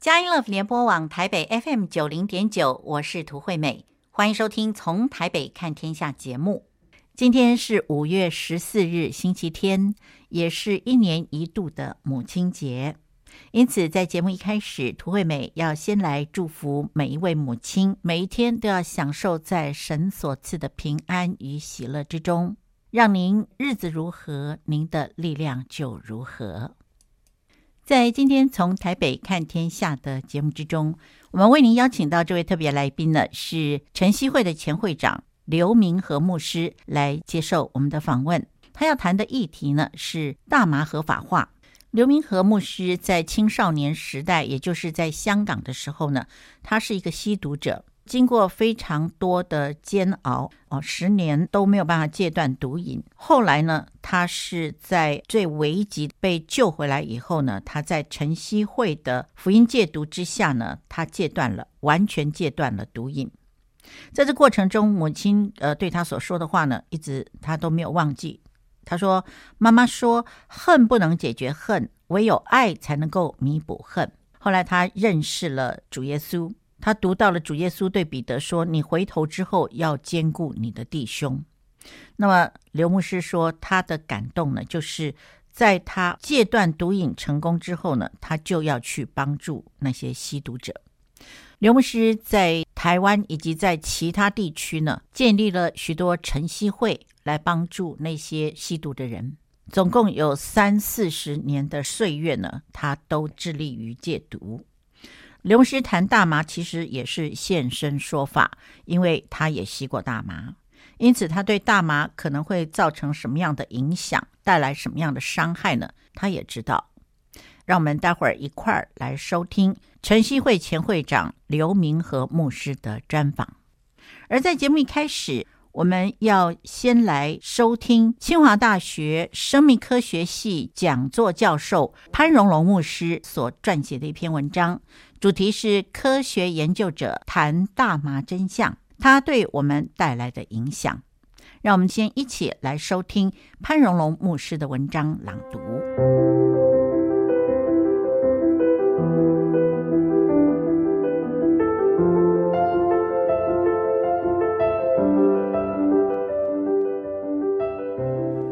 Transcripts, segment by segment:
佳音乐联播网台北 FM 九零点九，我是涂惠美，欢迎收听《从台北看天下》节目。今天是五月十四日，星期天，也是一年一度的母亲节。因此，在节目一开始，涂惠美要先来祝福每一位母亲，每一天都要享受在神所赐的平安与喜乐之中。让您日子如何，您的力量就如何。在今天从台北看天下的节目之中，我们为您邀请到这位特别来宾呢，是晨曦会的前会长刘明和牧师来接受我们的访问。他要谈的议题呢是大麻合法化。刘明和牧师在青少年时代，也就是在香港的时候呢，他是一个吸毒者。经过非常多的煎熬，哦，十年都没有办法戒断毒瘾。后来呢，他是在最危急被救回来以后呢，他在晨曦会的福音戒毒之下呢，他戒断了，完全戒断了毒瘾。在这过程中，母亲呃对他所说的话呢，一直他都没有忘记。他说：“妈妈说，恨不能解决恨，唯有爱才能够弥补恨。”后来他认识了主耶稣。他读到了主耶稣对彼得说：“你回头之后要兼顾你的弟兄。”那么刘牧师说，他的感动呢，就是在他戒断毒瘾成功之后呢，他就要去帮助那些吸毒者。刘牧师在台湾以及在其他地区呢，建立了许多晨曦会来帮助那些吸毒的人。总共有三四十年的岁月呢，他都致力于戒毒。刘牧师谈大麻，其实也是现身说法，因为他也吸过大麻，因此他对大麻可能会造成什么样的影响，带来什么样的伤害呢？他也知道。让我们待会儿一块儿来收听晨曦会前会长刘明和牧师的专访。而在节目一开始，我们要先来收听清华大学生命科学系讲座教授潘荣龙牧师所撰写的一篇文章。主题是科学研究者谈大麻真相，它对我们带来的影响。让我们先一起来收听潘荣龙牧师的文章朗读。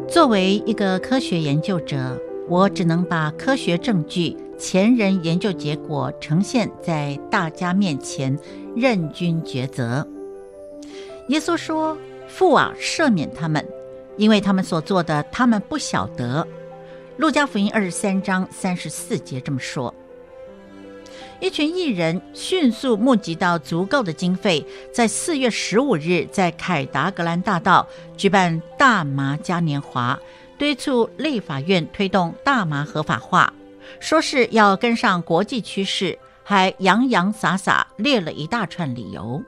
作为一个科学研究者，我只能把科学证据。前人研究结果呈现在大家面前，任君抉择。耶稣说：“父啊，赦免他们，因为他们所做的，他们不晓得。”路加福音二十三章三十四节这么说。一群艺人迅速募集到足够的经费，在四月十五日在凯达格兰大道举办大麻嘉年华，敦促立法院推动大麻合法化。说是要跟上国际趋势，还洋洋洒洒列了一大串理由。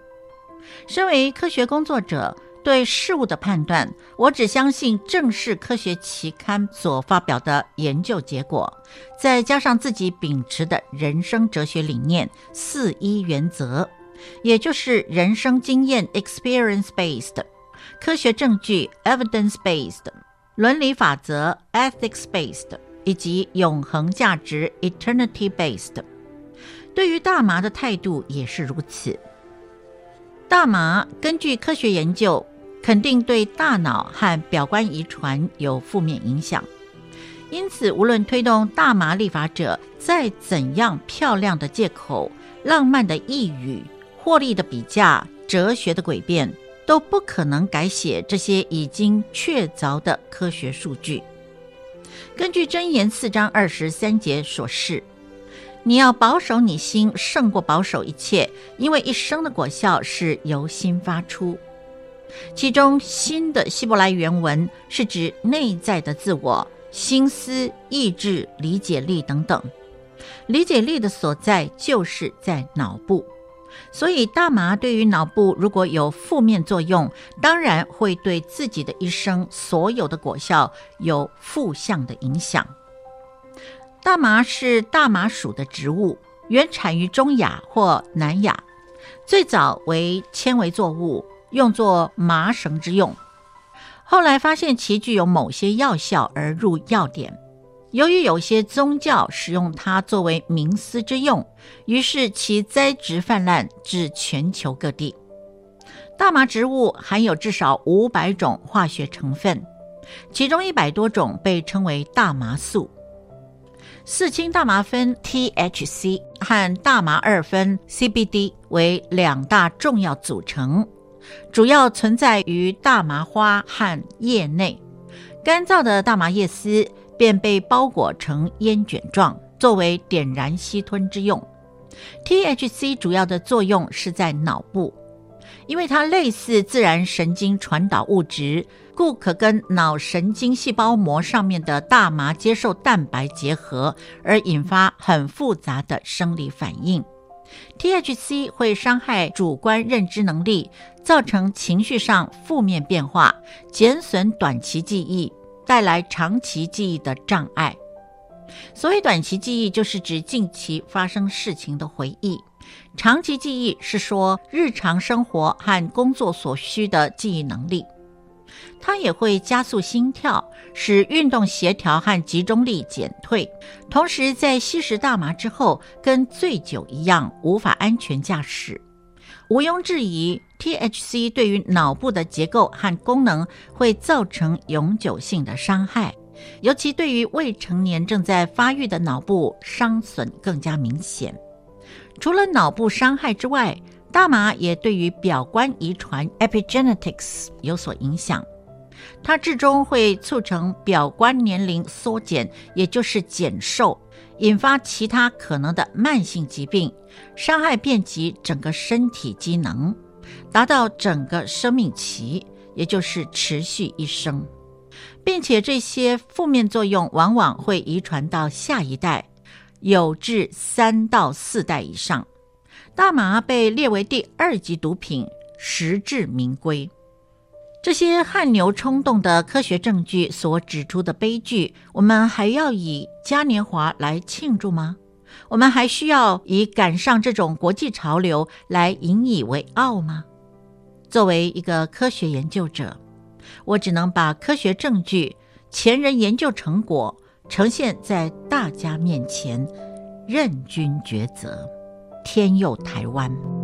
身为科学工作者，对事物的判断，我只相信正式科学期刊所发表的研究结果，再加上自己秉持的人生哲学理念——四一原则，也就是人生经验 （experience-based）、科学证据 （evidence-based）、伦理法则 （ethics-based）。以及永恒价值 （eternity based），对于大麻的态度也是如此。大麻根据科学研究，肯定对大脑和表观遗传有负面影响。因此，无论推动大麻立法者再怎样漂亮的借口、浪漫的呓语、获利的比价、哲学的诡辩，都不可能改写这些已经确凿的科学数据。根据箴言四章二十三节所示，你要保守你心，胜过保守一切，因为一生的果效是由心发出。其中“心”的希伯来原文是指内在的自我、心思、意志、理解力等等。理解力的所在就是在脑部。所以，大麻对于脑部如果有负面作用，当然会对自己的一生所有的果效有负向的影响。大麻是大麻属的植物，原产于中亚或南亚，最早为纤维作物，用作麻绳之用。后来发现其具有某些药效而入药典。由于有些宗教使用它作为冥思之用，于是其栽植泛滥至全球各地。大麻植物含有至少五百种化学成分，其中一百多种被称为大麻素。四氢大麻酚 （THC） 和大麻二酚 （CBD） 为两大重要组成，主要存在于大麻花和叶内。干燥的大麻叶丝便被包裹成烟卷状，作为点燃吸吞之用。THC 主要的作用是在脑部，因为它类似自然神经传导物质。故可跟脑神经细胞膜上面的大麻接受蛋白结合，而引发很复杂的生理反应。THC 会伤害主观认知能力，造成情绪上负面变化，减损短期记忆，带来长期记忆的障碍。所谓短期记忆，就是指近期发生事情的回忆；长期记忆是说日常生活和工作所需的记忆能力。它也会加速心跳，使运动协调和集中力减退。同时，在吸食大麻之后，跟醉酒一样，无法安全驾驶。毋庸置疑，THC 对于脑部的结构和功能会造成永久性的伤害，尤其对于未成年正在发育的脑部伤损更加明显。除了脑部伤害之外，大麻也对于表观遗传 （epigenetics） 有所影响，它至终会促成表观年龄缩减，也就是减寿，引发其他可能的慢性疾病，伤害遍及整个身体机能，达到整个生命期，也就是持续一生，并且这些负面作用往往会遗传到下一代，有至三到四代以上。大麻被列为第二级毒品，实至名归。这些汗牛充栋的科学证据所指出的悲剧，我们还要以嘉年华来庆祝吗？我们还需要以赶上这种国际潮流来引以为傲吗？作为一个科学研究者，我只能把科学证据、前人研究成果呈现在大家面前，任君抉择。天佑台湾。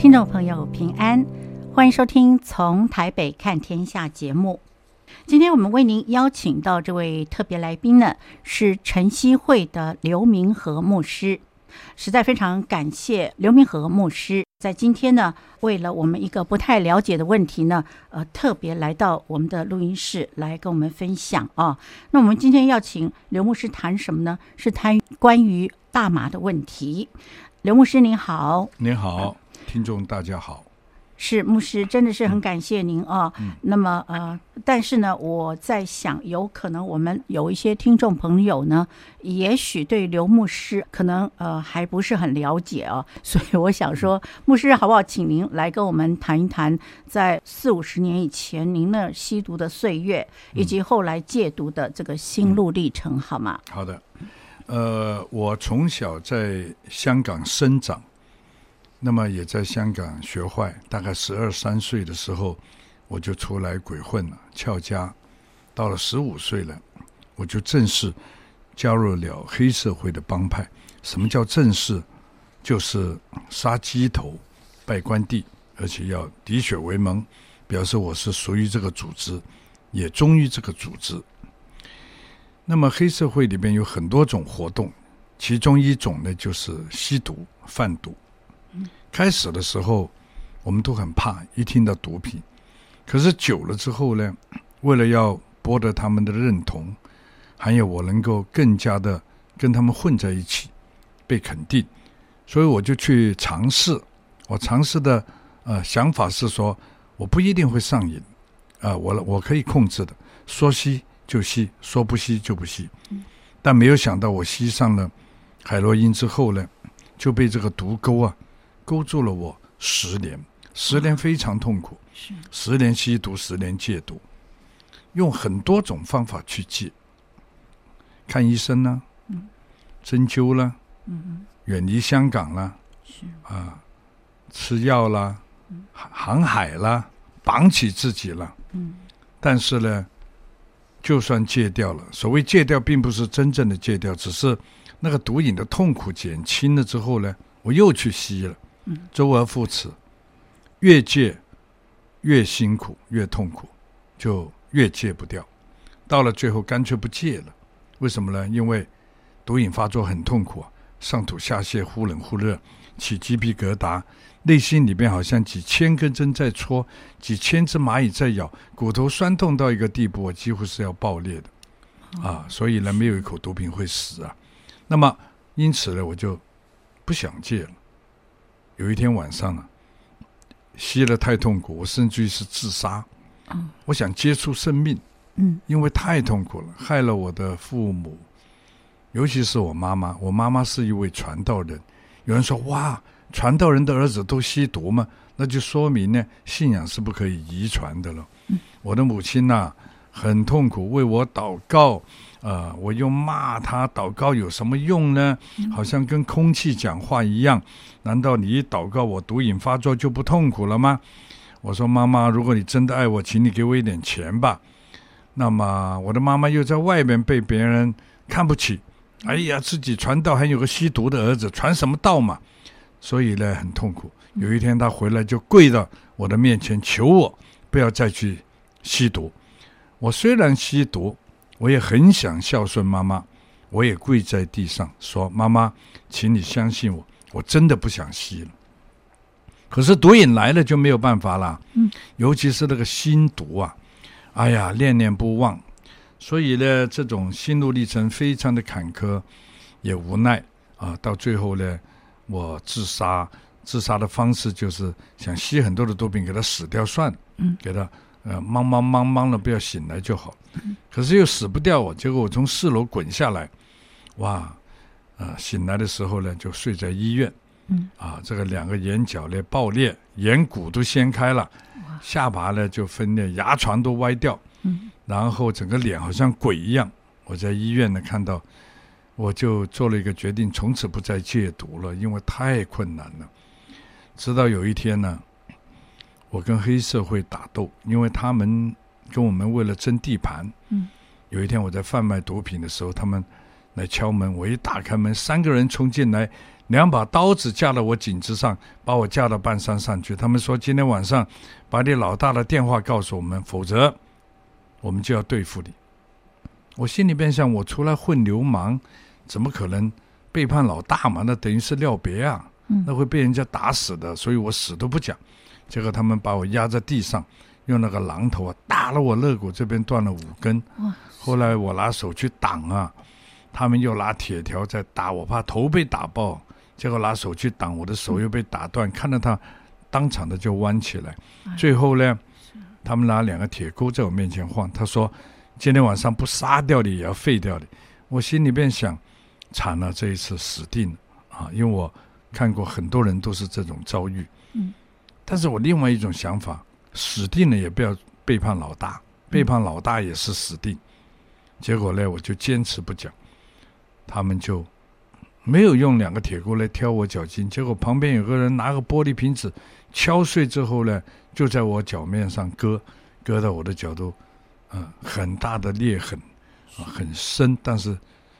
听众朋友平安，欢迎收听《从台北看天下》节目。今天我们为您邀请到这位特别来宾呢，是晨曦会的刘明和牧师。实在非常感谢刘明和牧师在今天呢，为了我们一个不太了解的问题呢，呃，特别来到我们的录音室来跟我们分享啊。那我们今天要请刘牧师谈什么呢？是谈关于大麻的问题。刘牧师您好，您好。听众大家好，是牧师，真的是很感谢您啊。嗯、那么呃，但是呢，我在想，有可能我们有一些听众朋友呢，也许对刘牧师可能呃还不是很了解啊，所以我想说，牧师好不好，请您来跟我们谈一谈，在四五十年以前您那吸毒的岁月，以及后来戒毒的这个心路历程，好吗？好的。呃，我从小在香港生长，那么也在香港学坏。大概十二三岁的时候，我就出来鬼混了，翘家。到了十五岁了，我就正式加入了黑社会的帮派。什么叫正式？就是杀鸡头、拜关帝，而且要滴血为盟，表示我是属于这个组织，也忠于这个组织。那么黑社会里边有很多种活动，其中一种呢就是吸毒、贩毒。开始的时候我们都很怕，一听到毒品，可是久了之后呢，为了要博得他们的认同，还有我能够更加的跟他们混在一起，被肯定，所以我就去尝试。我尝试的呃想法是说，我不一定会上瘾，啊、呃，我我可以控制的，说吸就吸，说不吸就不吸。但没有想到，我吸上了海洛因之后呢，就被这个毒钩啊勾住了我十年，十年非常痛苦，十年吸毒，十年戒毒。用很多种方法去戒，看医生呢、啊，嗯、针灸啦，嗯、远离香港啦，是。啊，吃药啦，嗯、航海啦，绑起自己了。嗯、但是呢，就算戒掉了，所谓戒掉，并不是真正的戒掉，只是那个毒瘾的痛苦减轻了之后呢，我又去吸了，嗯、周而复始，越戒越辛苦，越痛苦，就。越戒不掉，到了最后干脆不戒了。为什么呢？因为毒瘾发作很痛苦啊，上吐下泻，忽冷忽热，起鸡皮疙瘩，内心里边好像几千根针在戳，几千只蚂蚁在咬，骨头酸痛到一个地步，我几乎是要爆裂的啊！所以呢，没有一口毒品会死啊。那么因此呢，我就不想戒了。有一天晚上啊，吸了太痛苦，我甚至于是自杀。我想接触生命，嗯，因为太痛苦了，害了我的父母，尤其是我妈妈。我妈妈是一位传道人，有人说哇，传道人的儿子都吸毒吗？那就说明呢，信仰是不可以遗传的了。嗯，我的母亲呐，很痛苦，为我祷告，呃，我又骂他，祷告有什么用呢？好像跟空气讲话一样。难道你一祷告，我毒瘾发作就不痛苦了吗？我说：“妈妈，如果你真的爱我，请你给我一点钱吧。”那么我的妈妈又在外面被别人看不起。哎呀，自己传道还有个吸毒的儿子，传什么道嘛？所以呢，很痛苦。有一天他回来就跪到我的面前求我不要再去吸毒。我虽然吸毒，我也很想孝顺妈妈，我也跪在地上说：“妈妈，请你相信我，我真的不想吸了。”可是毒瘾来了就没有办法了，嗯，尤其是那个心毒啊，哎呀，念念不忘，所以呢，这种心路历程非常的坎坷，也无奈啊。到最后呢，我自杀，自杀的方式就是想吸很多的毒品给他死掉算了，嗯，给他呃，茫茫茫茫了，不要醒来就好。可是又死不掉我，结果我从四楼滚下来，哇，呃，醒来的时候呢，就睡在医院。嗯啊，这个两个眼角呢爆裂，眼骨都掀开了，下巴呢就分裂，牙床都歪掉，嗯，然后整个脸好像鬼一样。我在医院呢看到，我就做了一个决定，从此不再戒毒了，因为太困难了。直到有一天呢，我跟黑社会打斗，因为他们跟我们为了争地盘，嗯，有一天我在贩卖毒品的时候，他们来敲门，我一打开门，三个人冲进来。两把刀子架到我颈子上，把我架到半山上去。他们说：“今天晚上把你老大的电话告诉我们，否则我们就要对付你。”我心里边想：我出来混流氓，怎么可能背叛老大嘛？那等于是料别啊，那会被人家打死的。所以我死都不讲。结果他们把我压在地上，用那个榔头啊打了我肋骨这边断了五根。后来我拿手去挡啊，他们又拿铁条在打我，怕头被打爆。结果拿手去挡，我的手又被打断，嗯、看到他当场的就弯起来。哎、最后呢，他们拿两个铁钩在我面前晃，他说：“今天晚上不杀掉你也要废掉你。”我心里边想：惨了，这一次死定了啊！因为我看过很多人都是这种遭遇。嗯。但是我另外一种想法，死定了也不要背叛老大，背叛老大也是死定。嗯、结果呢，我就坚持不讲。他们就没有用两个铁锅来挑我脚筋，结果旁边有个人拿个玻璃瓶子敲碎之后呢，就在我脚面上割，割到我的脚都，嗯、呃，很大的裂痕，啊，很深。但是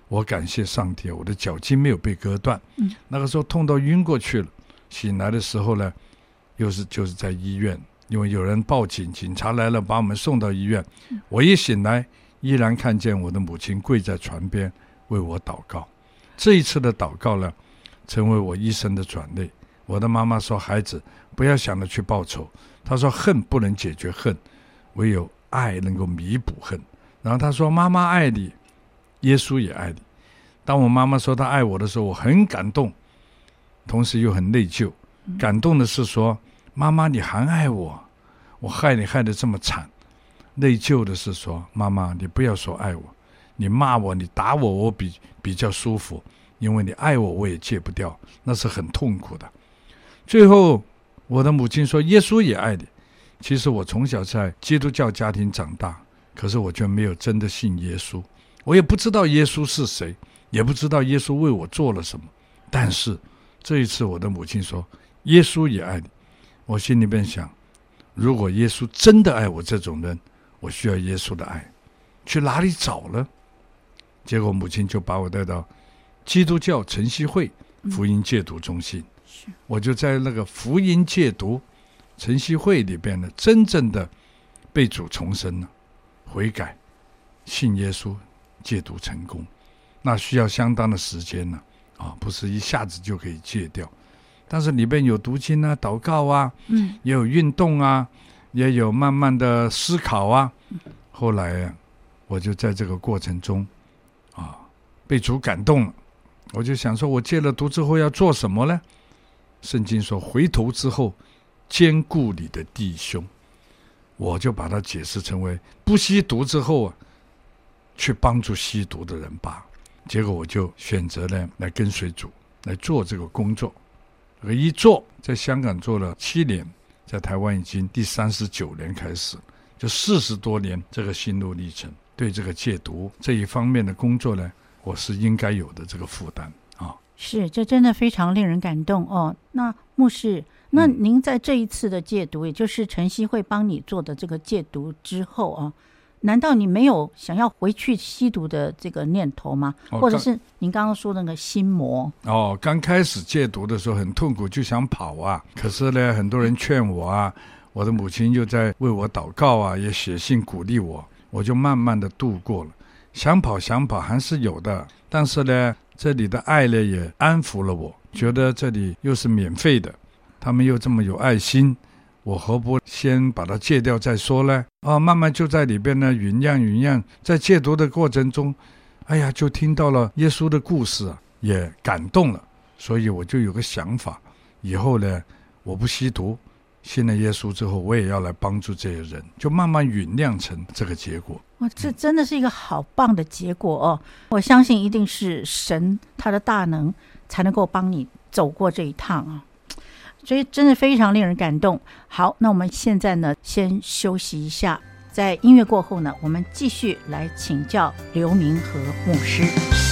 我感谢上帝，我的脚筋没有被割断。嗯，那个时候痛到晕过去了。醒来的时候呢，又是就是在医院，因为有人报警，警察来了，把我们送到医院。我一醒来，依然看见我的母亲跪在床边为我祷告。这一次的祷告呢，成为我一生的转泪。我的妈妈说：“孩子，不要想着去报仇。”她说：“恨不能解决恨，唯有爱能够弥补恨。”然后她说：“妈妈爱你，耶稣也爱你。”当我妈妈说她爱我的时候，我很感动。同时又很内疚，感动的是说：“妈妈，你还爱我，我害你害得这么惨。”内疚的是说：“妈妈，你不要说爱我，你骂我，你打我，我比比较舒服，因为你爱我，我也戒不掉，那是很痛苦的。”最后，我的母亲说：“耶稣也爱你。”其实我从小在基督教家庭长大，可是我却没有真的信耶稣，我也不知道耶稣是谁，也不知道耶稣为我做了什么，但是。这一次，我的母亲说：“耶稣也爱你。”我心里边想：如果耶稣真的爱我这种人，我需要耶稣的爱，去哪里找呢？结果母亲就把我带到基督教晨曦会福音戒毒中心，我就在那个福音戒毒晨曦会里边呢，真正的被主重生了，悔改，信耶稣，戒毒成功，那需要相当的时间呢。啊，不是一下子就可以戒掉，但是里边有读经啊、祷告啊，嗯，也有运动啊，也有慢慢的思考啊。后来，我就在这个过程中，啊，被主感动了。我就想说，我戒了毒之后要做什么呢？圣经说，回头之后兼顾你的弟兄，我就把它解释成为不吸毒之后啊，去帮助吸毒的人吧。结果我就选择呢来跟随主来做这个工作，而一做在香港做了七年，在台湾已经第三十九年开始，就四十多年这个心路历程。对这个戒毒这一方面的工作呢，我是应该有的这个负担啊。是，这真的非常令人感动哦。那牧师，那您在这一次的戒毒，也就是晨曦会帮你做的这个戒毒之后啊。难道你没有想要回去吸毒的这个念头吗？或者是您刚刚说的那个心魔？哦，刚开始戒毒的时候很痛苦，就想跑啊。可是呢，很多人劝我啊，我的母亲又在为我祷告啊，也写信鼓励我，我就慢慢的度过了。想跑想跑还是有的，但是呢，这里的爱呢也安抚了我，觉得这里又是免费的，他们又这么有爱心。我何不先把它戒掉再说呢？啊，慢慢就在里边呢酝酿酝酿，在戒毒的过程中，哎呀，就听到了耶稣的故事，也感动了，所以我就有个想法，以后呢，我不吸毒，信了耶稣之后，我也要来帮助这些人，就慢慢酝酿成这个结果。哇，这真的是一个好棒的结果哦！我相信一定是神他的大能才能够帮你走过这一趟啊。所以真的非常令人感动。好，那我们现在呢，先休息一下，在音乐过后呢，我们继续来请教刘明和牧师。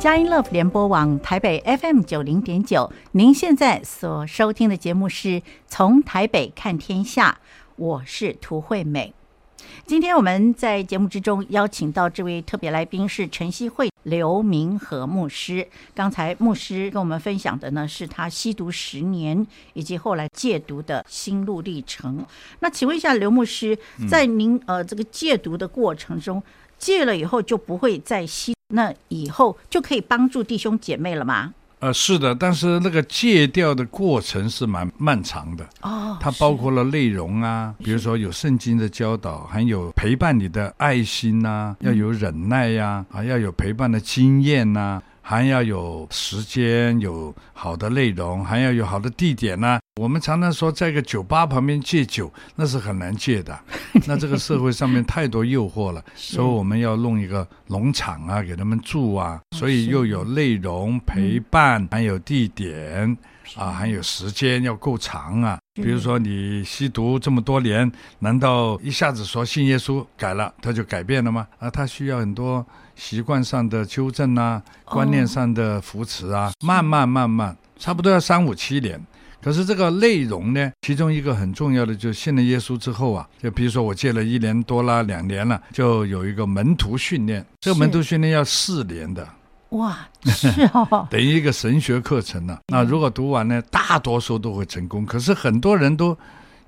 佳音乐联播网台北 FM 九零点九，您现在所收听的节目是从台北看天下，我是涂惠美。今天我们在节目之中邀请到这位特别来宾是晨曦会刘明和牧师。刚才牧师跟我们分享的呢，是他吸毒十年以及后来戒毒的心路历程。那请问一下刘牧师，在您呃这个戒毒的过程中，戒了以后就不会再吸？那以后就可以帮助弟兄姐妹了吗？呃，是的，但是那个戒掉的过程是蛮漫长的哦。它包括了内容啊，比如说有圣经的教导，还有陪伴你的爱心呐、啊，要有忍耐呀、啊，啊，要有陪伴的经验呐、啊。还要有时间，有好的内容，还要有好的地点呢、啊。我们常常说，在一个酒吧旁边戒酒，那是很难戒的。那这个社会上面太多诱惑了，所以我们要弄一个农场啊，给他们住啊。所以又有内容陪伴，还有地点啊，还有时间要够长啊。比如说你吸毒这么多年，难道一下子说信耶稣改了，他就改变了吗？啊，他需要很多。习惯上的纠正啊，观念上的扶持啊，慢慢慢慢，差不多要三五七年。可是这个内容呢，其中一个很重要的，就是信了耶稣之后啊，就比如说我戒了一年多啦，两年了，就有一个门徒训练。这个门徒训练要四年的，哇，是哦，等于一个神学课程呢、啊。那如果读完呢，大多数都会成功。可是很多人都，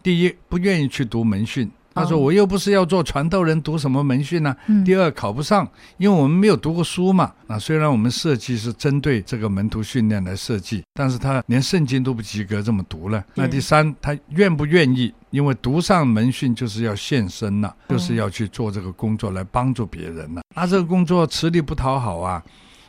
第一不愿意去读门训。他说：“我又不是要做传道人，读什么门训呢？嗯、第二，考不上，因为我们没有读过书嘛。啊虽然我们设计是针对这个门徒训练来设计，但是他连圣经都不及格，这么读了。那第三，他愿不愿意？因为读上门训就是要献身呐，就是要去做这个工作来帮助别人呐。那这个工作吃力不讨好啊，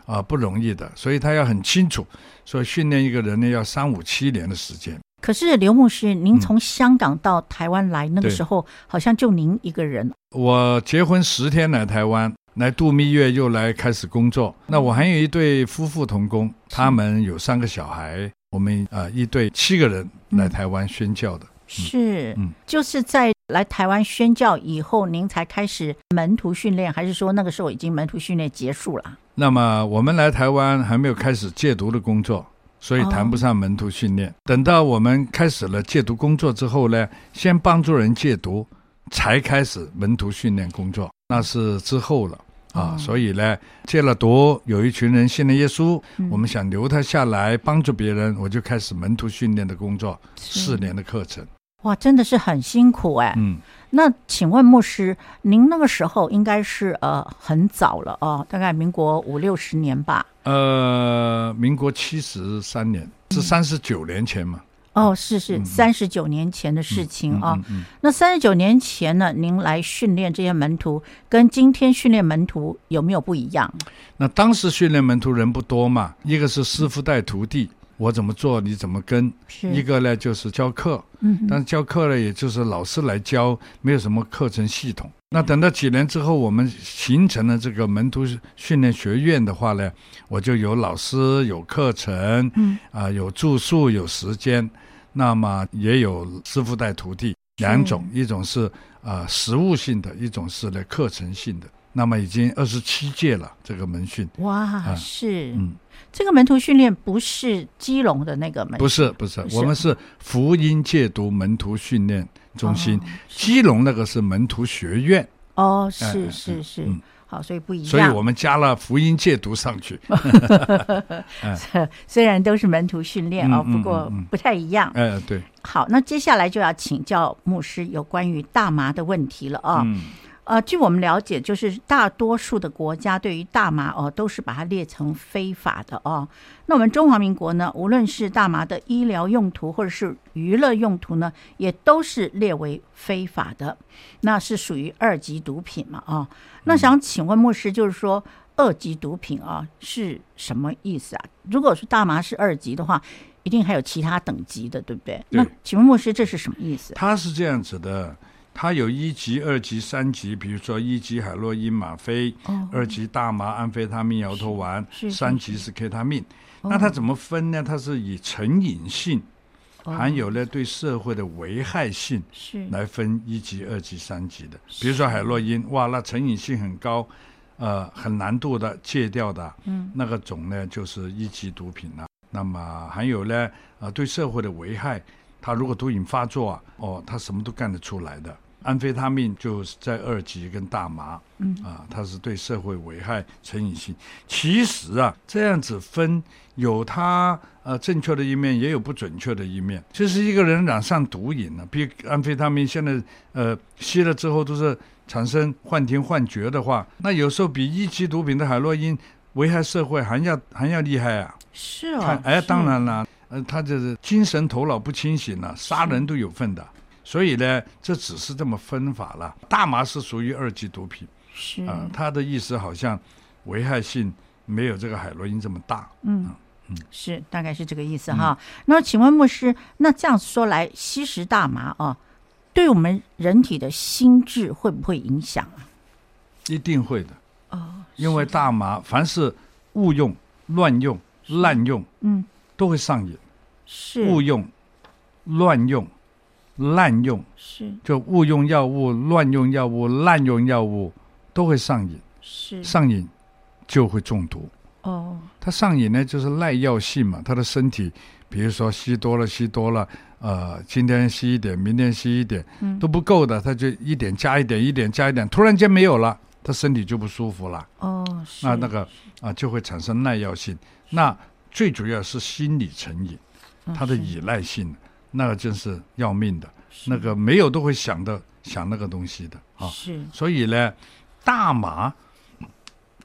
啊，不容易的。所以他要很清楚，所以训练一个人呢，要三五七年的时间。”可是刘牧师，您从香港到台湾来，嗯、那个时候好像就您一个人。我结婚十天来台湾，来度蜜月，又来开始工作。那我还有一对夫妇同工，他们有三个小孩，我们啊、呃、一对七个人来台湾宣教的。嗯、是，嗯，就是在来台湾宣教以后，您才开始门徒训练，还是说那个时候已经门徒训练结束了？那么我们来台湾还没有开始戒毒的工作。所以谈不上门徒训练。等到我们开始了戒毒工作之后呢，先帮助人戒毒，才开始门徒训练工作，那是之后了啊。所以呢，戒了毒，有一群人信了耶稣，我们想留他下来帮助别人，我就开始门徒训练的工作，四年的课程。哇，真的是很辛苦哎。嗯。那请问牧师，您那个时候应该是呃很早了哦，大概民国五六十年吧？呃，民国七十三年，是三十九年前嘛？哦，是是，三十九年前的事情啊。那三十九年前呢，您来训练这些门徒，跟今天训练门徒有没有不一样？那当时训练门徒人不多嘛，一个是师傅带徒弟。我怎么做，你怎么跟？一个呢，就是教课，嗯，但是教课呢，也就是老师来教，没有什么课程系统。那等到几年之后，我们形成了这个门徒训练学院的话呢，我就有老师，有课程，嗯，啊、呃，有住宿，有时间，那么也有师傅带徒弟两种，一种是啊、呃、实物性的，一种是呢课程性的。那么已经二十七届了，这个门训。哇，啊、是，嗯。这个门徒训练不是基隆的那个门，不是不是，我们是福音戒毒门徒训练中心，基隆那个是门徒学院。哦，是是是，好，所以不一样。所以我们加了福音戒毒上去。虽然都是门徒训练啊，不过不太一样。哎，对。好，那接下来就要请教牧师有关于大麻的问题了啊。呃，据我们了解，就是大多数的国家对于大麻哦，都是把它列成非法的哦。那我们中华民国呢，无论是大麻的医疗用途或者是娱乐用途呢，也都是列为非法的，那是属于二级毒品嘛？哦，那想请问牧师，就是说二级毒品啊是什么意思啊？如果说大麻是二级的话，一定还有其他等级的，对不对？对。那请问牧师，这是什么意思？他是这样子的。它有一级、二级、三级，比如说一级海洛因、吗啡，哦、二级大麻、安非他命、摇头丸，三级是 K 他命。那它怎么分呢？它是以成瘾性，哦、还有呢对社会的危害性是来分一级、二级、三级的。比如说海洛因，哇，那成瘾性很高，呃，很难度的戒掉的，嗯，那个种呢就是一级毒品了。那么还有呢，呃，对社会的危害，它如果毒瘾发作啊，哦，他什么都干得出来的。安非他命就是在二级跟大麻，嗯啊，它是对社会危害成瘾性。其实啊，这样子分有它呃正确的一面，也有不准确的一面。就是一个人染上毒瘾了，比安非他命现在呃吸了之后都是产生幻听幻觉的话，那有时候比一级毒品的海洛因危害社会还要还要厉害啊。是哦，哎，当然了，呃，他就是精神头脑不清醒了，杀人都有份的。所以呢，这只是这么分法了。大麻是属于二级毒品，是啊，他的意思好像危害性没有这个海洛因这么大。嗯嗯，是大概是这个意思哈。那请问牧师，那这样说来，吸食大麻啊，对我们人体的心智会不会影响啊？一定会的哦，因为大麻凡是误用、乱用、滥用，嗯，都会上瘾。是误用、乱用。滥用是就误用药物、乱用药物、滥用药物都会上瘾，是上瘾就会中毒。哦，他上瘾呢，就是耐药性嘛。他的身体，比如说吸多了、吸多了，呃，今天吸一点，明天吸一点，嗯，都不够的，他就一点加一点，一点加一点，突然间没有了，他身体就不舒服了。哦，那那个啊，就会产生耐药性。那最主要是心理成瘾，他的依赖性。那个真是要命的，那个没有都会想的想那个东西的啊。是，所以呢，大麻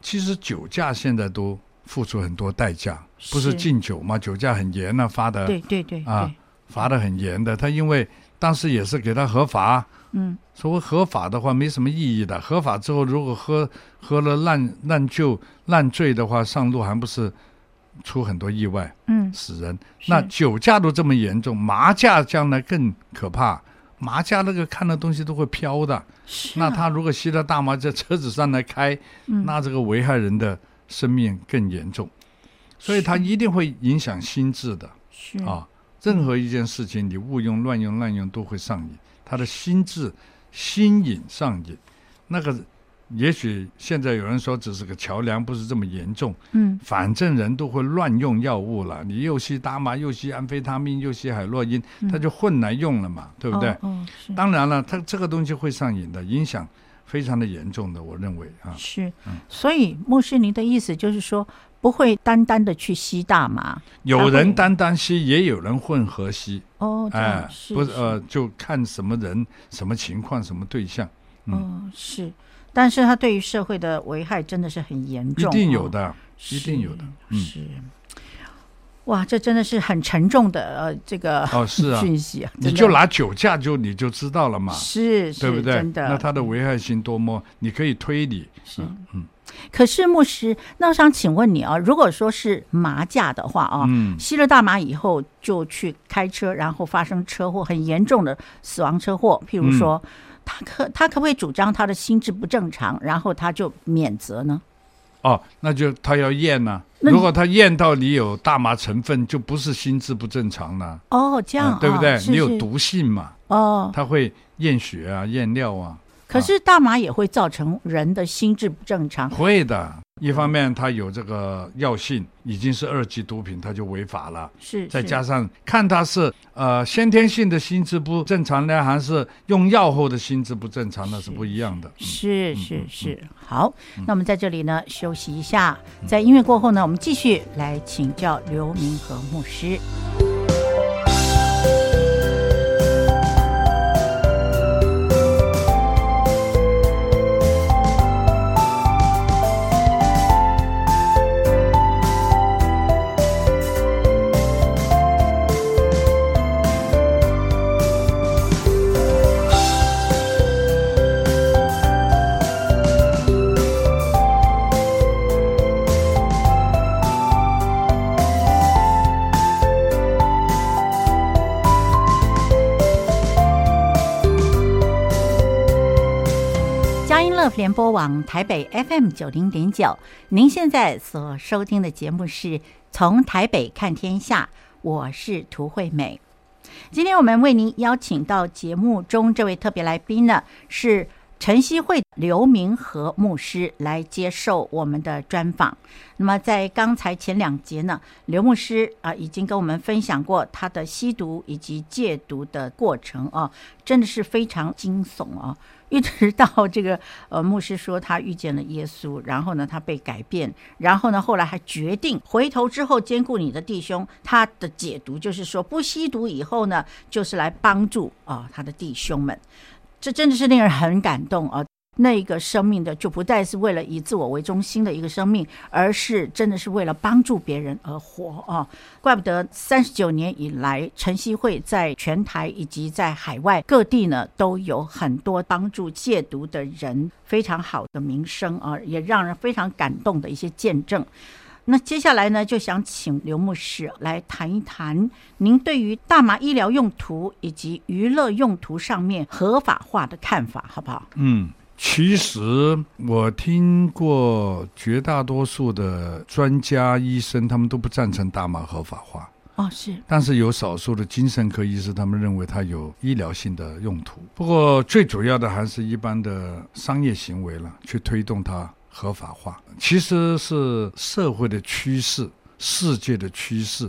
其实酒驾现在都付出很多代价，不是禁酒嘛？酒驾很严啊，罚的对对对啊，罚的很严的。他因为当时也是给他合法，嗯，所谓合法的话没什么意义的。合法之后，如果喝喝了烂烂酒烂醉的话，上路还不是？出很多意外，嗯，死人。那酒驾都这么严重，麻驾将来更可怕。麻驾那个看的东西都会飘的。是。那他如果吸了大麻在车子上来开，那这个危害人的生命更严重。所以他一定会影响心智的。是。啊，任何一件事情你误用、乱用、滥用都会上瘾。他的心智、心瘾上瘾，那个。也许现在有人说只是个桥梁，不是这么严重。嗯，反正人都会乱用药物了，你又吸大麻，又吸安非他命，又吸海洛因，他就混来用了嘛，对不对？哦，当然了，他这个东西会上瘾的，影响非常的严重的，我认为啊。是，所以牧师，您的意思就是说，不会单单的去吸大麻，有人单单吸，也有人混合吸。哦，哎，不是呃，就看什么人、什么情况、什么对象。嗯，是。但是它对于社会的危害真的是很严重，一定有的，一定有的，是，哇，这真的是很沉重的呃，这个哦是啊，讯息啊，你就拿酒驾就你就知道了嘛，是，对不对？真的，那它的危害性多么，你可以推理，是，嗯。可是牧师，那我想请问你啊，如果说是麻驾的话啊，嗯，吸了大麻以后就去开车，然后发生车祸，很严重的死亡车祸，譬如说。他可他可不可以主张他的心智不正常，然后他就免责呢？哦，那就他要验呢、啊。如果他验到你有大麻成分，就不是心智不正常了。哦，这样、嗯、对不对？是是你有毒性嘛？哦，他会验血啊，验尿啊。可是大麻也会造成人的心智不正常。会的，一方面它有这个药性，已经是二级毒品，它就违法了。是，再加上看他是呃先天性的心智不正常呢，还是用药后的心智不正常，那是不一样的。是是是，好，那我们在这里呢休息一下，在音乐过后呢，我们继续来请教刘明和牧师。播网台北 FM 九零点九，您现在所收听的节目是从台北看天下，我是涂惠美。今天我们为您邀请到节目中这位特别来宾呢，是晨曦会刘明和牧师来接受我们的专访。那么在刚才前两节呢，刘牧师啊已经跟我们分享过他的吸毒以及戒毒的过程啊，真的是非常惊悚啊。一直到这个呃，牧师说他遇见了耶稣，然后呢，他被改变，然后呢，后来还决定回头之后兼顾你的弟兄。他的解读就是说，不吸毒以后呢，就是来帮助啊、他的弟兄们。这真的是令人很感动啊！那个生命的就不再是为了以自我为中心的一个生命，而是真的是为了帮助别人而活啊！怪不得三十九年以来，晨曦会在全台以及在海外各地呢，都有很多帮助戒毒的人，非常好的名声啊，也让人非常感动的一些见证。那接下来呢，就想请刘牧师来谈一谈您对于大麻医疗用途以及娱乐用途上面合法化的看法，好不好？嗯。其实我听过绝大多数的专家医生，他们都不赞成大麻合法化。哦，是。但是有少数的精神科医师，他们认为它有医疗性的用途。不过最主要的还是一般的商业行为了，去推动它合法化。其实是社会的趋势，世界的趋势，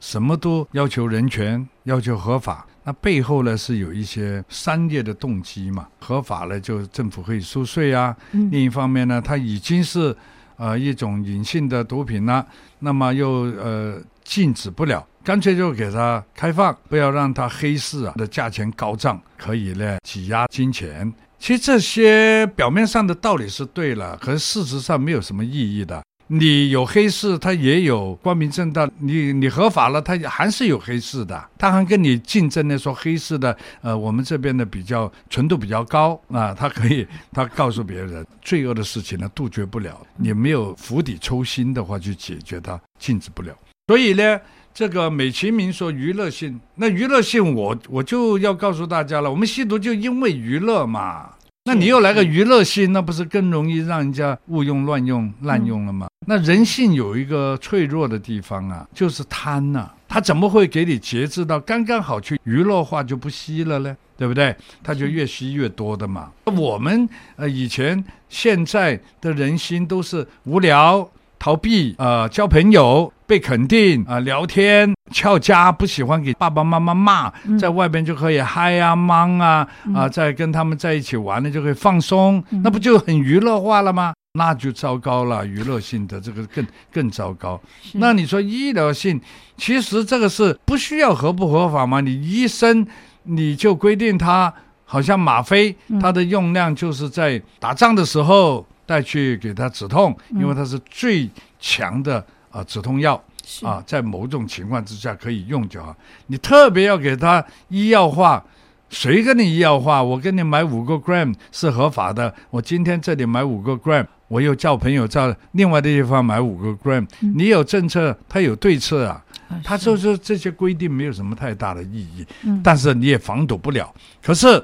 什么都要求人权，要求合法。那背后呢，是有一些商业的动机嘛，合法了就政府可以收税啊。嗯、另一方面呢，它已经是呃一种隐性的毒品了，那么又呃禁止不了，干脆就给它开放，不要让它黑市啊的价钱高涨，可以呢挤压金钱。其实这些表面上的道理是对了，可是事实上没有什么意义的。你有黑市，它也有光明正大。你你合法了，它还是有黑市的，它还跟你竞争呢说黑市的，呃，我们这边的比较纯度比较高啊，它可以，它告诉别人，罪恶的事情呢杜绝不了，你没有釜底抽薪的话去解决它，禁止不了。所以呢，这个美其名说娱乐性，那娱乐性我我就要告诉大家了，我们吸毒就因为娱乐嘛。那你又来个娱乐性，那不是更容易让人家误用、乱用、滥用了吗？那人性有一个脆弱的地方啊，就是贪呐。他怎么会给你节制到刚刚好去娱乐化就不吸了呢？对不对？他就越吸越多的嘛。我们呃以前、现在的人心都是无聊。逃避啊、呃，交朋友被肯定啊、呃，聊天翘家，不喜欢给爸爸妈妈骂，嗯、在外边就可以嗨啊、忙啊，啊、在跟他们在一起玩呢，就可以放松，嗯、那不就很娱乐化了吗？那就糟糕了，娱乐性的这个更更糟糕。那你说医疗性，其实这个是不需要合不合法吗？你医生你就规定他，好像吗啡，它的用量就是在打仗的时候。再去给他止痛，因为它是最强的啊、呃、止痛药啊，在某种情况之下可以用就好。你特别要给他医药化，谁跟你医药化？我跟你买五个 gram 是合法的，我今天这里买五个 gram，我又叫朋友在另外的地方买五个 gram。嗯、你有政策，他有对策啊。他就是这些规定没有什么太大的意义，嗯、但是你也防堵不了。可是。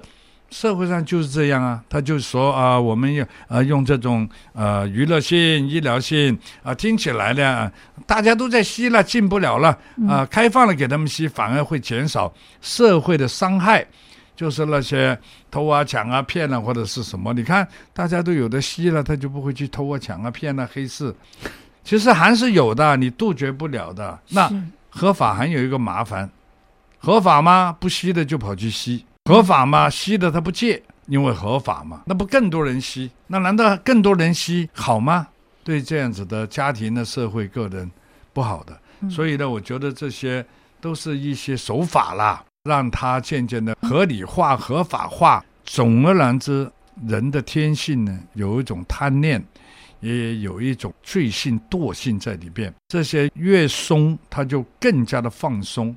社会上就是这样啊，他就说啊，我们要呃用这种呃娱乐性、医疗性啊，听起来呢，大家都在吸了，进不了了啊，开放了给他们吸，反而会减少社会的伤害，就是那些偷啊、抢啊、骗啊或者是什么。你看，大家都有的吸了，他就不会去偷啊、抢啊、骗啊、黑市。其实还是有的，你杜绝不了的。那合法还有一个麻烦，合法吗？不吸的就跑去吸。合法吗？吸的他不戒，因为合法嘛，那不更多人吸？那难道更多人吸好吗？对这样子的家庭的社会个人不好的。所以呢，我觉得这些都是一些手法啦，让他渐渐的合理化、合法化。总而言之，人的天性呢，有一种贪念，也有一种罪性、惰性在里边。这些越松，他就更加的放松。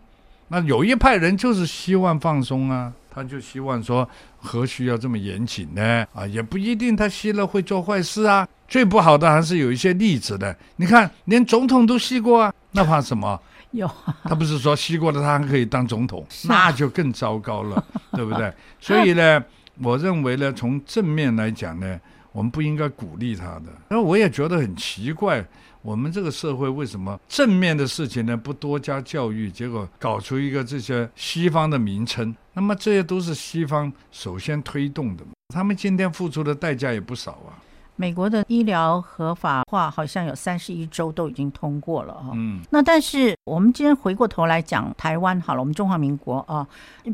那有一派人就是希望放松啊。他就希望说，何须要这么严谨呢？啊，也不一定，他吸了会做坏事啊。最不好的还是有一些例子的。你看，连总统都吸过啊，那怕什么？有、啊，他不是说吸过的他还可以当总统，是那就更糟糕了，对不对？所以呢，我认为呢，从正面来讲呢，我们不应该鼓励他的。那我也觉得很奇怪。我们这个社会为什么正面的事情呢，不多加教育，结果搞出一个这些西方的名称？那么这些都是西方首先推动的，他们今天付出的代价也不少啊。美国的医疗合法化好像有三十一州都已经通过了哈。嗯。那但是我们今天回过头来讲台湾好了，我们中华民国啊，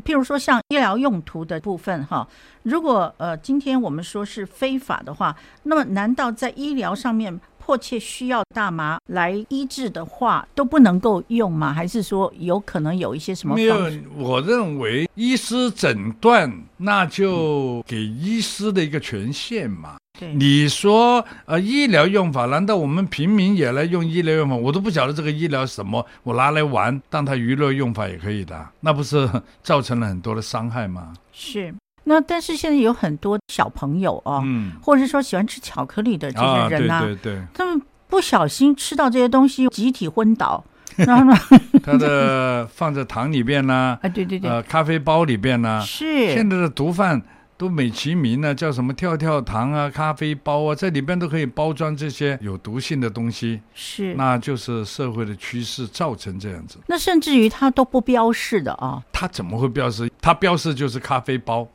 譬如说像医疗用途的部分哈，如果呃今天我们说是非法的话，那么难道在医疗上面？迫切需要大麻来医治的话，都不能够用吗？还是说有可能有一些什么？没有，我认为医师诊断那就给医师的一个权限嘛。对，你说呃医疗用法，难道我们平民也来用医疗用法？我都不晓得这个医疗什么，我拿来玩，当它娱乐用法也可以的，那不是造成了很多的伤害吗？是。那但是现在有很多小朋友哦，嗯，或者是说喜欢吃巧克力的这些人呐、啊，啊、对对对，他们不小心吃到这些东西，集体昏倒，然后呢，他的放在糖里边呢，啊，对对对，呃，咖啡包里边呢，是。现在的毒贩都美其名呢，叫什么跳跳糖啊、咖啡包啊，在里边都可以包装这些有毒性的东西，是，那就是社会的趋势造成这样子。那甚至于他都不标示的啊，他怎么会标示？他标示就是咖啡包。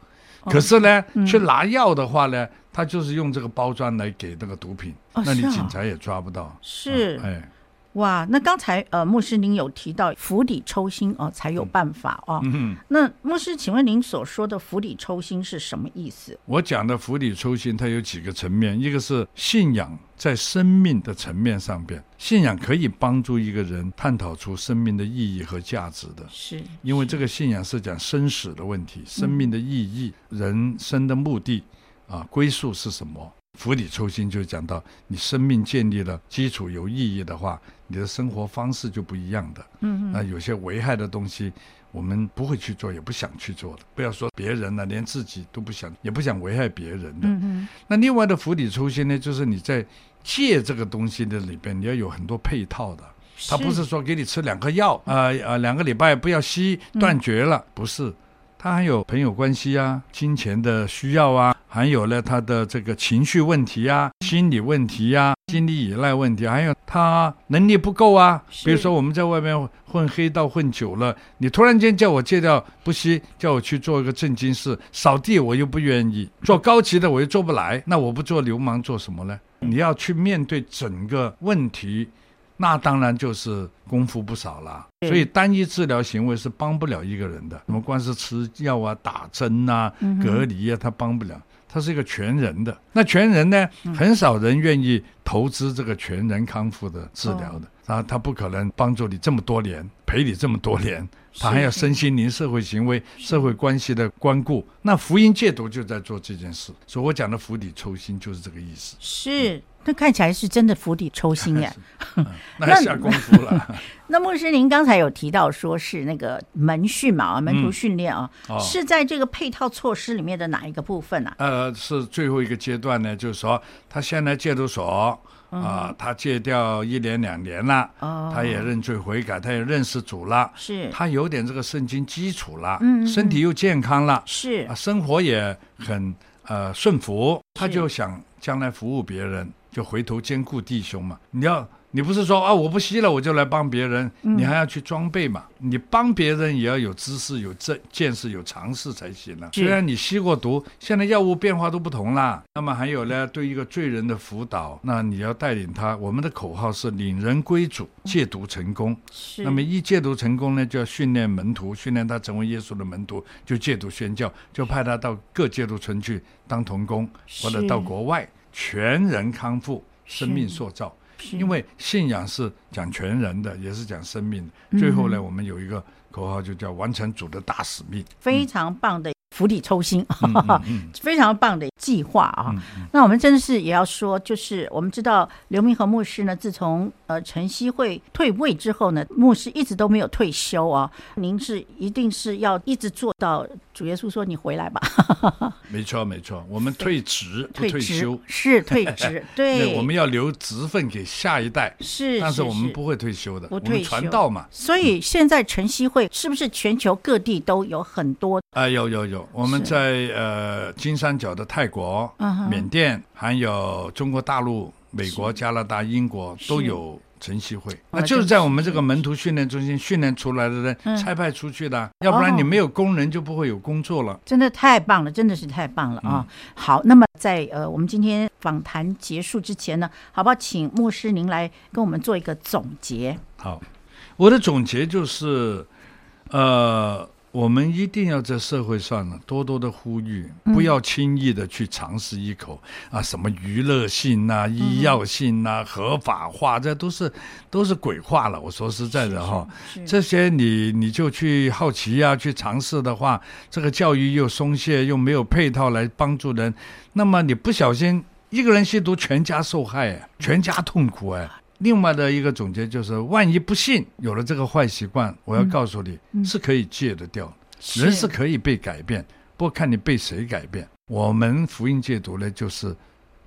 可是呢，嗯、去拿药的话呢，他就是用这个包装来给那个毒品，哦、那你警察也抓不到。是，嗯、哎，哇，那刚才呃，牧师您有提到釜底抽薪哦，才有办法哦。嗯。那牧师，请问您所说的釜底抽薪是什么意思？我讲的釜底抽薪，它有几个层面，一个是信仰。在生命的层面上边，信仰可以帮助一个人探讨出生命的意义和价值的。是，因为这个信仰是讲生死的问题，生命的意义、嗯、人生的目的，啊，归宿是什么？釜底抽薪就讲到，你生命建立了基础有意义的话，你的生活方式就不一样的。嗯嗯。那有些危害的东西。我们不会去做，也不想去做的。不要说别人了，连自己都不想，也不想危害别人的。嗯哼。那另外的釜底抽薪呢，就是你在戒这个东西的里边，你要有很多配套的。他不是说给你吃两颗药，啊啊、呃呃，两个礼拜不要吸，断绝了，不是。他还有朋友关系啊，金钱的需要啊，还有呢他的这个情绪问题啊，心理问题呀、啊，心理依赖问题，还有他能力不够啊。比如说我们在外面混黑道混久了，你突然间叫我戒掉不吸，叫我去做一个正经事，扫地我又不愿意，做高级的我又做不来，那我不做流氓做什么呢？你要去面对整个问题。那当然就是功夫不少了，所以单一治疗行为是帮不了一个人的。什么光是吃药啊、打针啊、隔离啊，他帮不了。他是一个全人的。那全人呢，很少人愿意投资这个全人康复的治疗的。啊他不可能帮助你这么多年，陪你这么多年，他还要身心灵、社会行为、社会关系的关顾。那福音戒毒就在做这件事，所以我讲的釜底抽薪就是这个意思。是。那看起来是真的釜底抽薪耶，那下功夫了。那牧师，您刚才有提到说是那个门训嘛，啊，门徒训练啊，嗯哦、是在这个配套措施里面的哪一个部分啊？呃，是最后一个阶段呢，就是说他现在戒毒所啊、他戒掉一年两年了，哦、他也认罪悔改，他也认识主了，是，他有点这个圣经基础了，嗯，身体又健康了，是、啊，生活也很呃顺服，他就想将来服务别人。就回头兼顾弟兄嘛，你要你不是说啊，我不吸了我就来帮别人，嗯、你还要去装备嘛，你帮别人也要有知识、有这见识、有常识才行了。虽然你吸过毒，现在药物变化都不同啦。那么还有呢，对一个罪人的辅导，那你要带领他。我们的口号是领人归主，戒毒成功。是。那么一戒毒成功呢，就要训练门徒，训练他成为耶稣的门徒，就戒毒宣教，就派他到各戒毒村去当童工，或者到国外。全人康复，生命塑造，因为信仰是讲全人的，也是讲生命的。最后呢，我们有一个口号，就叫完成主的大使命，非常棒的。釜底抽薪，非常棒的计划啊！那我们真的是也要说，就是我们知道刘明和牧师呢，自从呃晨曦会退位之后呢，牧师一直都没有退休啊。您是一定是要一直做到主耶稣说你回来吧？没错没错，我们退职不退休，是退职，对，我们要留职分给下一代，是，但是我们不会退休的，不退休，传道嘛。所以现在晨曦会是不是全球各地都有很多？啊，有有有。我们在呃金三角的泰国、uh 缅甸，还有中国大陆、美国、加拿大、英国都有晨曦会。那就是在我们这个门徒训练中心训练出来的人，差派出去的。嗯、要不然你没有工人，就不会有工作了。真的太棒了，真的是太棒了啊！嗯、好，那么在呃我们今天访谈结束之前呢，好不好？请牧师您来跟我们做一个总结。好，我的总结就是，呃。我们一定要在社会上呢多多的呼吁，不要轻易的去尝试一口、嗯、啊，什么娱乐性呐、啊、医药性呐、啊、合法化，这都是都是鬼话了。我说实在的哈，这些你你就去好奇呀、啊，去尝试的话，这个教育又松懈，又没有配套来帮助人，那么你不小心一个人吸毒，全家受害，全家痛苦哎。另外的一个总结就是，万一不幸有了这个坏习惯，我要告诉你，是可以戒得掉的，人是可以被改变，不过看你被谁改变。我们福音戒毒呢，就是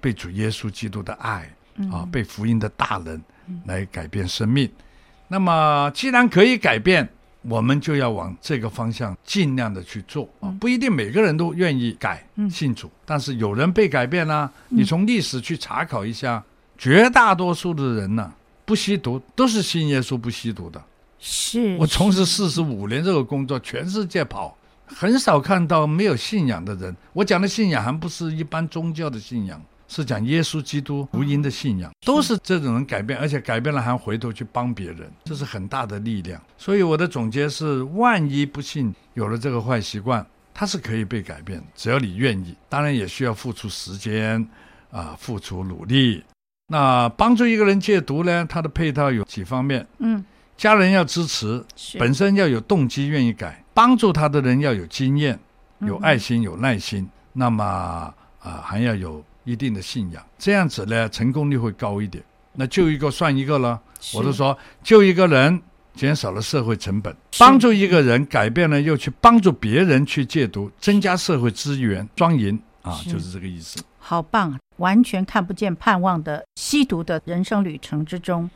被主耶稣基督的爱、嗯、啊，被福音的大能来改变生命。嗯、那么既然可以改变，我们就要往这个方向尽量的去做啊，不一定每个人都愿意改信主，但是有人被改变了，你从历史去查考一下。绝大多数的人呢，不吸毒，都是信耶稣不吸毒的。是我从事四十五年这个工作，全世界跑，很少看到没有信仰的人。我讲的信仰还不是一般宗教的信仰，是讲耶稣基督福音的信仰，都是这种人改变，而且改变了还回头去帮别人，这是很大的力量。所以我的总结是：万一不幸有了这个坏习惯，它是可以被改变，只要你愿意。当然也需要付出时间啊，付出努力。那帮助一个人戒毒呢？他的配套有几方面？嗯，家人要支持，本身要有动机愿意改，帮助他的人要有经验、有爱心、有耐心，嗯、那么啊、呃、还要有一定的信仰，这样子呢成功率会高一点。那救一个算一个了，我都说救一个人减少了社会成本，帮助一个人改变了又去帮助别人去戒毒，增加社会资源，双赢啊，就是这个意思。好棒！完全看不见盼望的吸毒的人生旅程之中，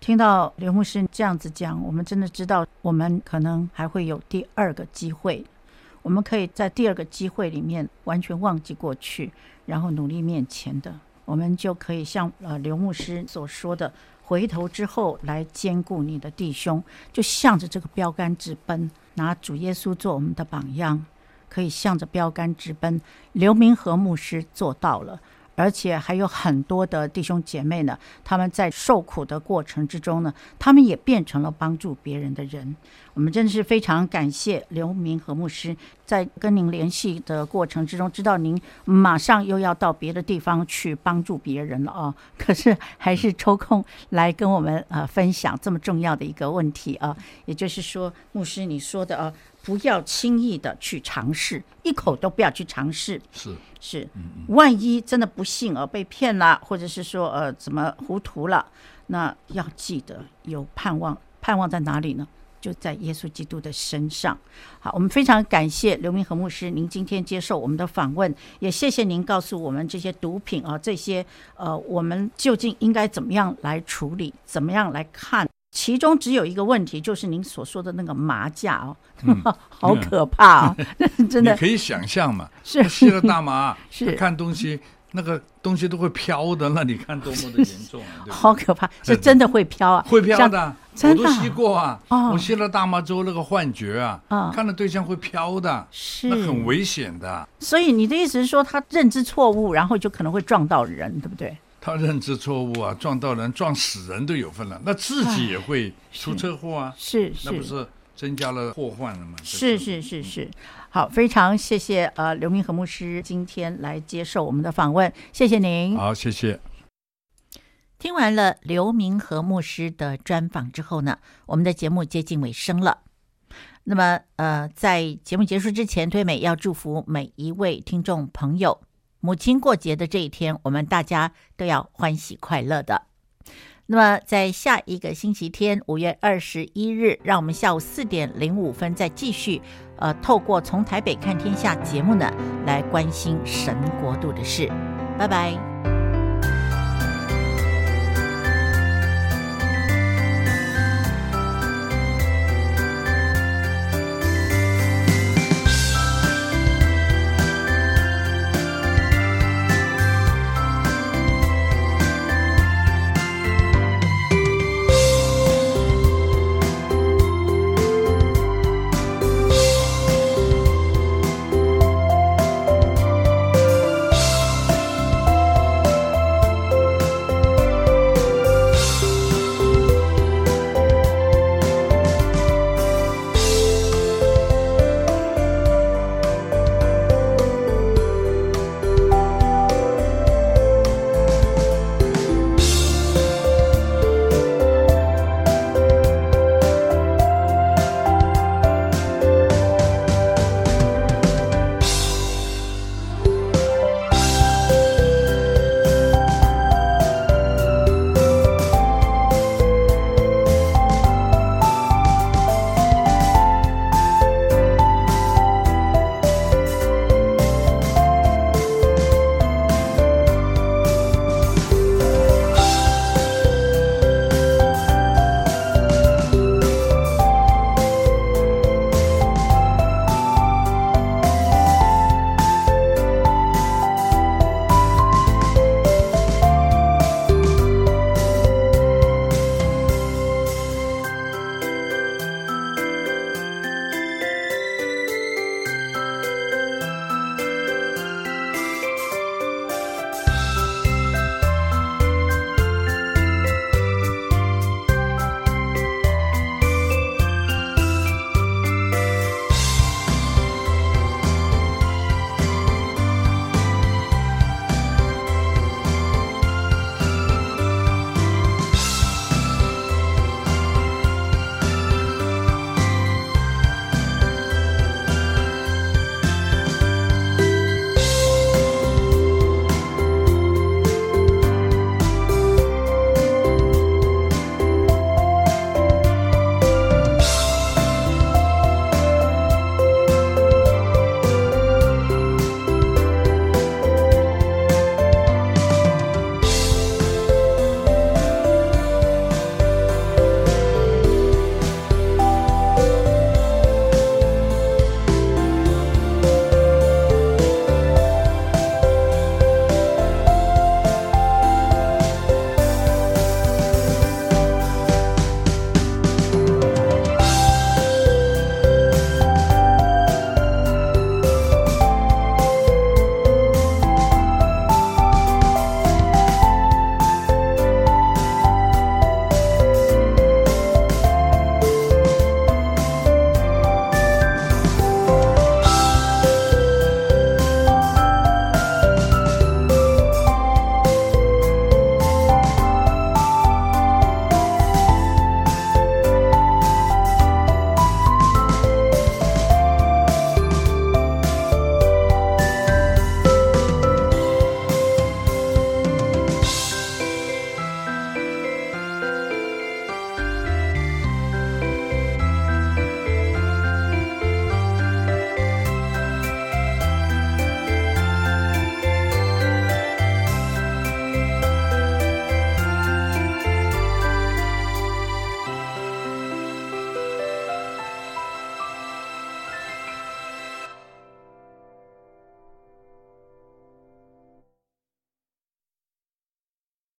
听到刘牧师这样子讲，我们真的知道，我们可能还会有第二个机会。我们可以在第二个机会里面完全忘记过去，然后努力面前的，我们就可以像呃刘牧师所说的，回头之后来兼顾你的弟兄，就向着这个标杆直奔，拿主耶稣做我们的榜样。可以向着标杆直奔，刘明和牧师做到了，而且还有很多的弟兄姐妹呢。他们在受苦的过程之中呢，他们也变成了帮助别人的人。我们真的是非常感谢刘明和牧师，在跟您联系的过程之中，知道您马上又要到别的地方去帮助别人了啊，可是还是抽空来跟我们呃分享这么重要的一个问题啊。也就是说，牧师你说的啊。不要轻易的去尝试，一口都不要去尝试。是是，万一真的不幸而被骗了，或者是说呃怎么糊涂了，那要记得有盼望。盼望在哪里呢？就在耶稣基督的身上。好，我们非常感谢刘明和牧师，您今天接受我们的访问，也谢谢您告诉我们这些毒品啊，这些呃，我们究竟应该怎么样来处理，怎么样来看。其中只有一个问题，就是您所说的那个麻架哦，嗯、好可怕哦，嗯、真的。你可以想象嘛，是。吸了大麻，是。看东西，那个东西都会飘的，那你看多么的严重，啊，好可怕，是真的会飘啊，会飘的，真的我都吸过啊，哦、我吸了大麻之后那个幻觉啊，哦、看到对象会飘的，是。那很危险的。所以你的意思是说，他认知错误，然后就可能会撞到人，对不对？他认知错误啊，撞到人、撞死人都有份了，那自己也会出车祸啊，是是，那不是增加了祸患了吗？是是是是，好，非常谢谢呃刘明和牧师今天来接受我们的访问，谢谢您。好，谢谢。听完了刘明和牧师的专访之后呢，我们的节目接近尾声了。那么呃，在节目结束之前，推美要祝福每一位听众朋友。母亲过节的这一天，我们大家都要欢喜快乐的。那么，在下一个星期天，五月二十一日，让我们下午四点零五分再继续，呃，透过从台北看天下节目呢，来关心神国度的事。拜拜。